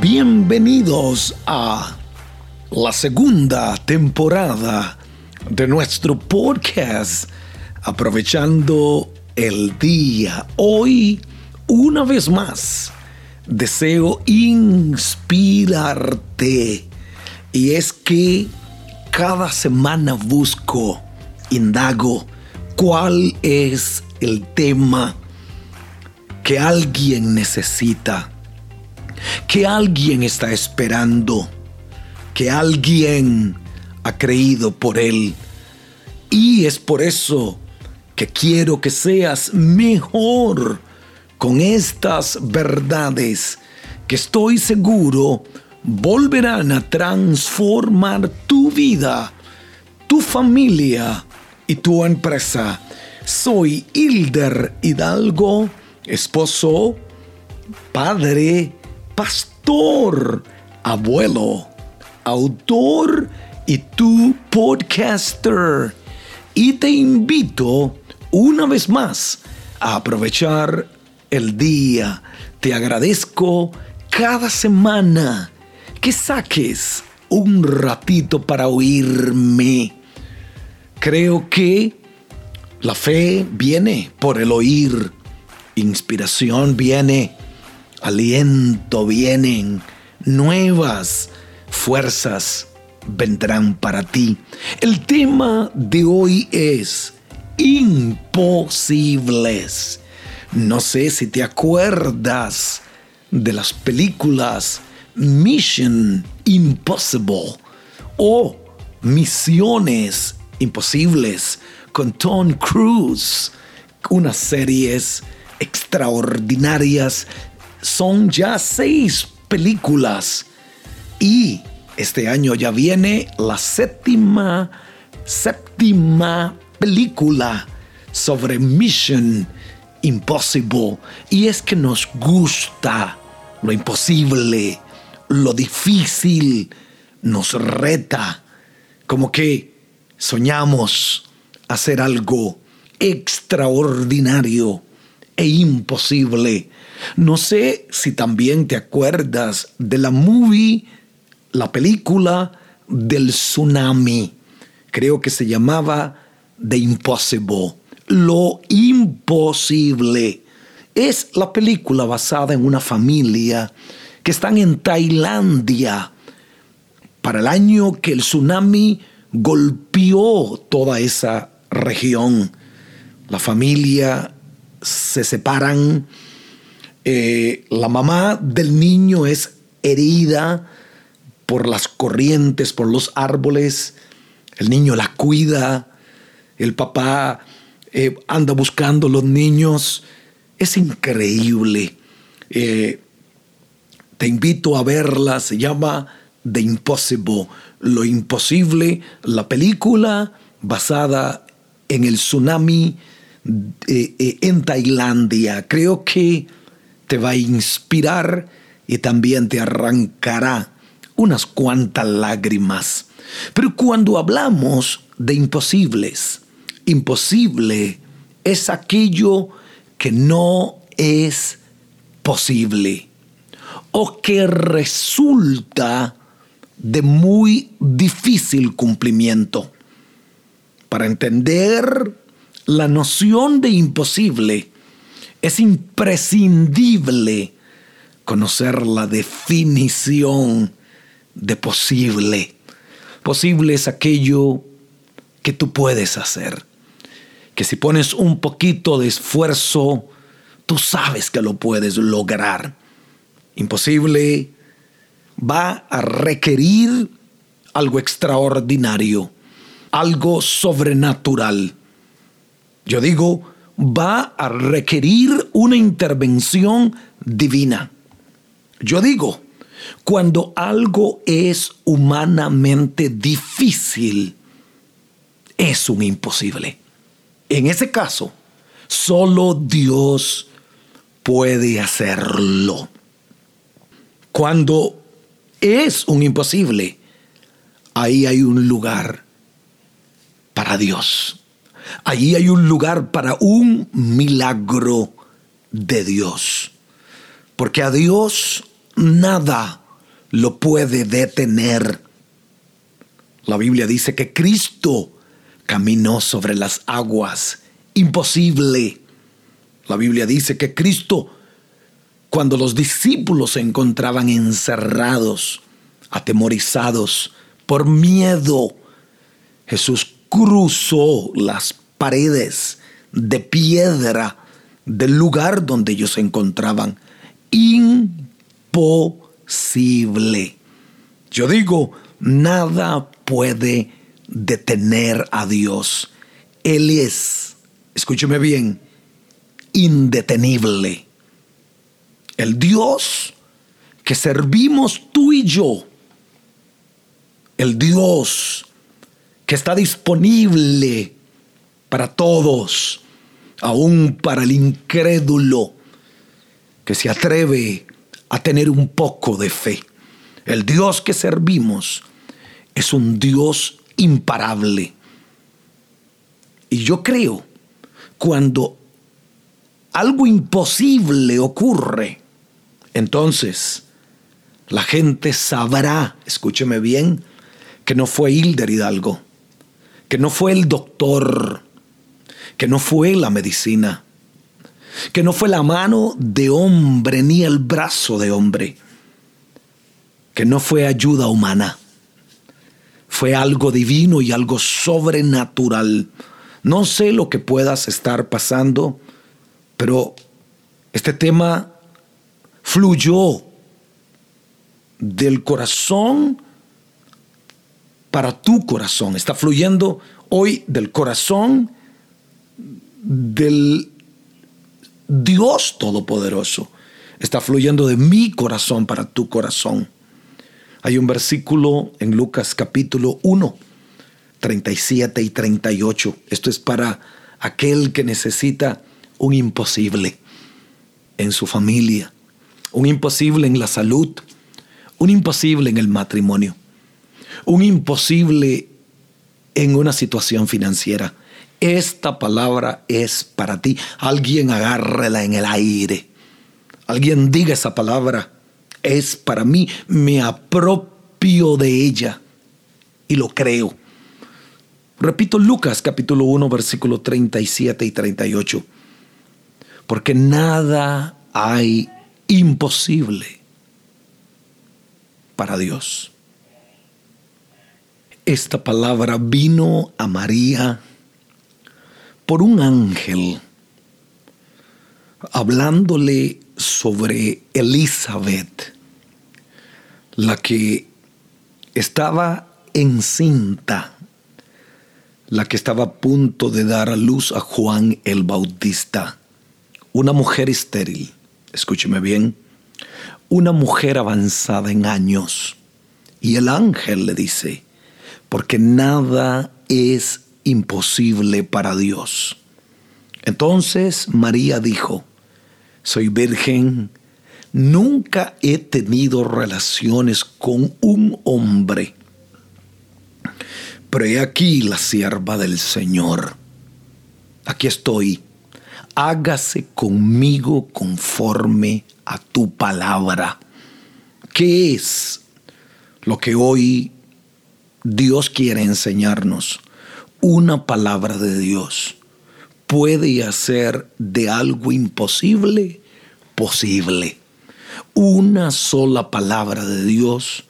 Bienvenidos a la segunda temporada de nuestro podcast Aprovechando el Día. Hoy, una vez más, deseo inspirarte. Y es que cada semana busco, indago, cuál es el tema que alguien necesita, que alguien está esperando, que alguien ha creído por él. Y es por eso que quiero que seas mejor con estas verdades que estoy seguro volverán a transformar tu vida, tu familia y tu empresa. Soy Hilder Hidalgo, esposo, padre, pastor, abuelo, autor y tu podcaster. Y te invito una vez más a aprovechar el día. Te agradezco cada semana que saques un ratito para oírme. Creo que la fe viene por el oír, inspiración viene, aliento vienen, nuevas fuerzas vendrán para ti. El tema de hoy es imposibles. No sé si te acuerdas de las películas Mission Impossible o Misiones Imposibles con Tom Cruise. Unas series extraordinarias. Son ya seis películas. Y este año ya viene la séptima, séptima película sobre Mission Impossible. Y es que nos gusta lo imposible lo difícil nos reta, como que soñamos hacer algo extraordinario e imposible. No sé si también te acuerdas de la movie, la película del tsunami. Creo que se llamaba The Impossible. Lo imposible. Es la película basada en una familia que están en Tailandia para el año que el tsunami golpeó toda esa región. La familia se separan, eh, la mamá del niño es herida por las corrientes, por los árboles, el niño la cuida, el papá eh, anda buscando los niños, es increíble. Eh, te invito a verla, se llama The Impossible, Lo Imposible, la película basada en el tsunami en Tailandia. Creo que te va a inspirar y también te arrancará unas cuantas lágrimas. Pero cuando hablamos de imposibles, imposible es aquello que no es posible o que resulta de muy difícil cumplimiento. Para entender la noción de imposible, es imprescindible conocer la definición de posible. Posible es aquello que tú puedes hacer, que si pones un poquito de esfuerzo, tú sabes que lo puedes lograr imposible, va a requerir algo extraordinario, algo sobrenatural. Yo digo, va a requerir una intervención divina. Yo digo, cuando algo es humanamente difícil, es un imposible. En ese caso, solo Dios puede hacerlo. Cuando es un imposible, ahí hay un lugar para Dios. Ahí hay un lugar para un milagro de Dios. Porque a Dios nada lo puede detener. La Biblia dice que Cristo caminó sobre las aguas. Imposible. La Biblia dice que Cristo, cuando los discípulos se encontraban encerrados, atemorizados, por miedo, Jesús cruzó las paredes de piedra del lugar donde ellos se encontraban. Imposible. Yo digo, nada puede detener a Dios. Él es, escúcheme bien, indetenible. El Dios que servimos tú y yo. El Dios que está disponible para todos, aún para el incrédulo que se atreve a tener un poco de fe. El Dios que servimos es un Dios imparable. Y yo creo, cuando algo imposible ocurre, entonces la gente sabrá, escúcheme bien, que no fue Hilder Hidalgo, que no fue el doctor, que no fue la medicina, que no fue la mano de hombre ni el brazo de hombre, que no fue ayuda humana fue algo divino y algo sobrenatural. No sé lo que puedas estar pasando, pero este tema fluyó del corazón para tu corazón. Está fluyendo hoy del corazón del Dios Todopoderoso. Está fluyendo de mi corazón para tu corazón. Hay un versículo en Lucas capítulo 1, 37 y 38. Esto es para aquel que necesita un imposible en su familia, un imposible en la salud, un imposible en el matrimonio, un imposible en una situación financiera. Esta palabra es para ti. Alguien agárrela en el aire. Alguien diga esa palabra es para mí, me apropio de ella y lo creo. Repito Lucas capítulo 1 versículo 37 y 38. Porque nada hay imposible para Dios. Esta palabra vino a María por un ángel hablándole sobre Elizabeth, la que estaba encinta, la que estaba a punto de dar a luz a Juan el Bautista, una mujer estéril, escúcheme bien, una mujer avanzada en años. Y el ángel le dice, porque nada es imposible para Dios. Entonces María dijo, soy virgen, nunca he tenido relaciones con un hombre. Pero he aquí la sierva del Señor. Aquí estoy. Hágase conmigo conforme a tu palabra. ¿Qué es lo que hoy Dios quiere enseñarnos? Una palabra de Dios puede hacer de algo imposible posible. Una sola palabra de Dios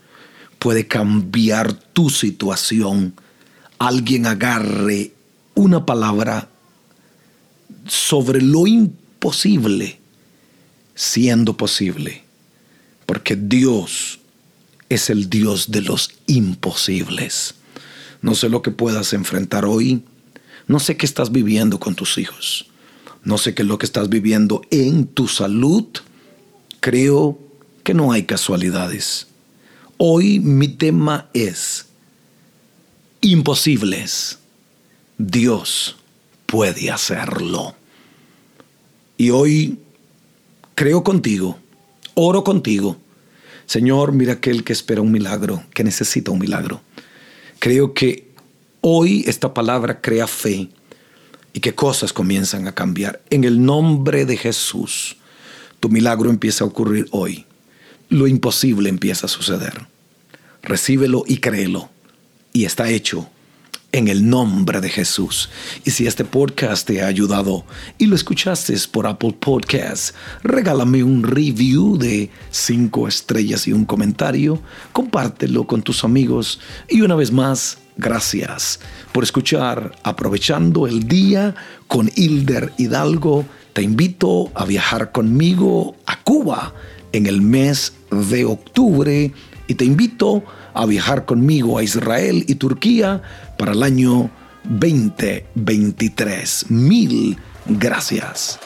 puede cambiar tu situación. Alguien agarre una palabra sobre lo imposible siendo posible. Porque Dios es el Dios de los imposibles. No sé lo que puedas enfrentar hoy. No sé qué estás viviendo con tus hijos. No sé qué es lo que estás viviendo en tu salud. Creo que no hay casualidades. Hoy mi tema es imposibles. Dios puede hacerlo. Y hoy creo contigo, oro contigo. Señor, mira aquel que espera un milagro, que necesita un milagro. Creo que Hoy esta palabra crea fe y que cosas comienzan a cambiar. En el nombre de Jesús, tu milagro empieza a ocurrir hoy. lo imposible empieza a suceder. Recíbelo y créelo. Y está hecho en el nombre de Jesús. Y si este podcast te ha ayudado y lo escuchaste por Apple Podcasts, regálame un review de cinco estrellas y un comentario, compártelo con tus amigos y una vez más, gracias por escuchar Aprovechando el Día con Hilder Hidalgo. Te invito a viajar conmigo a Cuba en el mes de octubre y te invito a viajar conmigo a Israel y Turquía para el año 2023. Mil gracias.